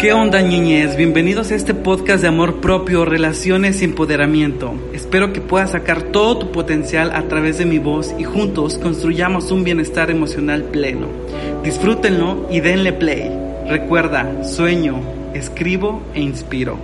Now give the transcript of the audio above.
¿Qué onda niñez? Bienvenidos a este podcast de amor propio, relaciones y empoderamiento. Espero que puedas sacar todo tu potencial a través de mi voz y juntos construyamos un bienestar emocional pleno. Disfrútenlo y denle play. Recuerda, sueño, escribo e inspiro.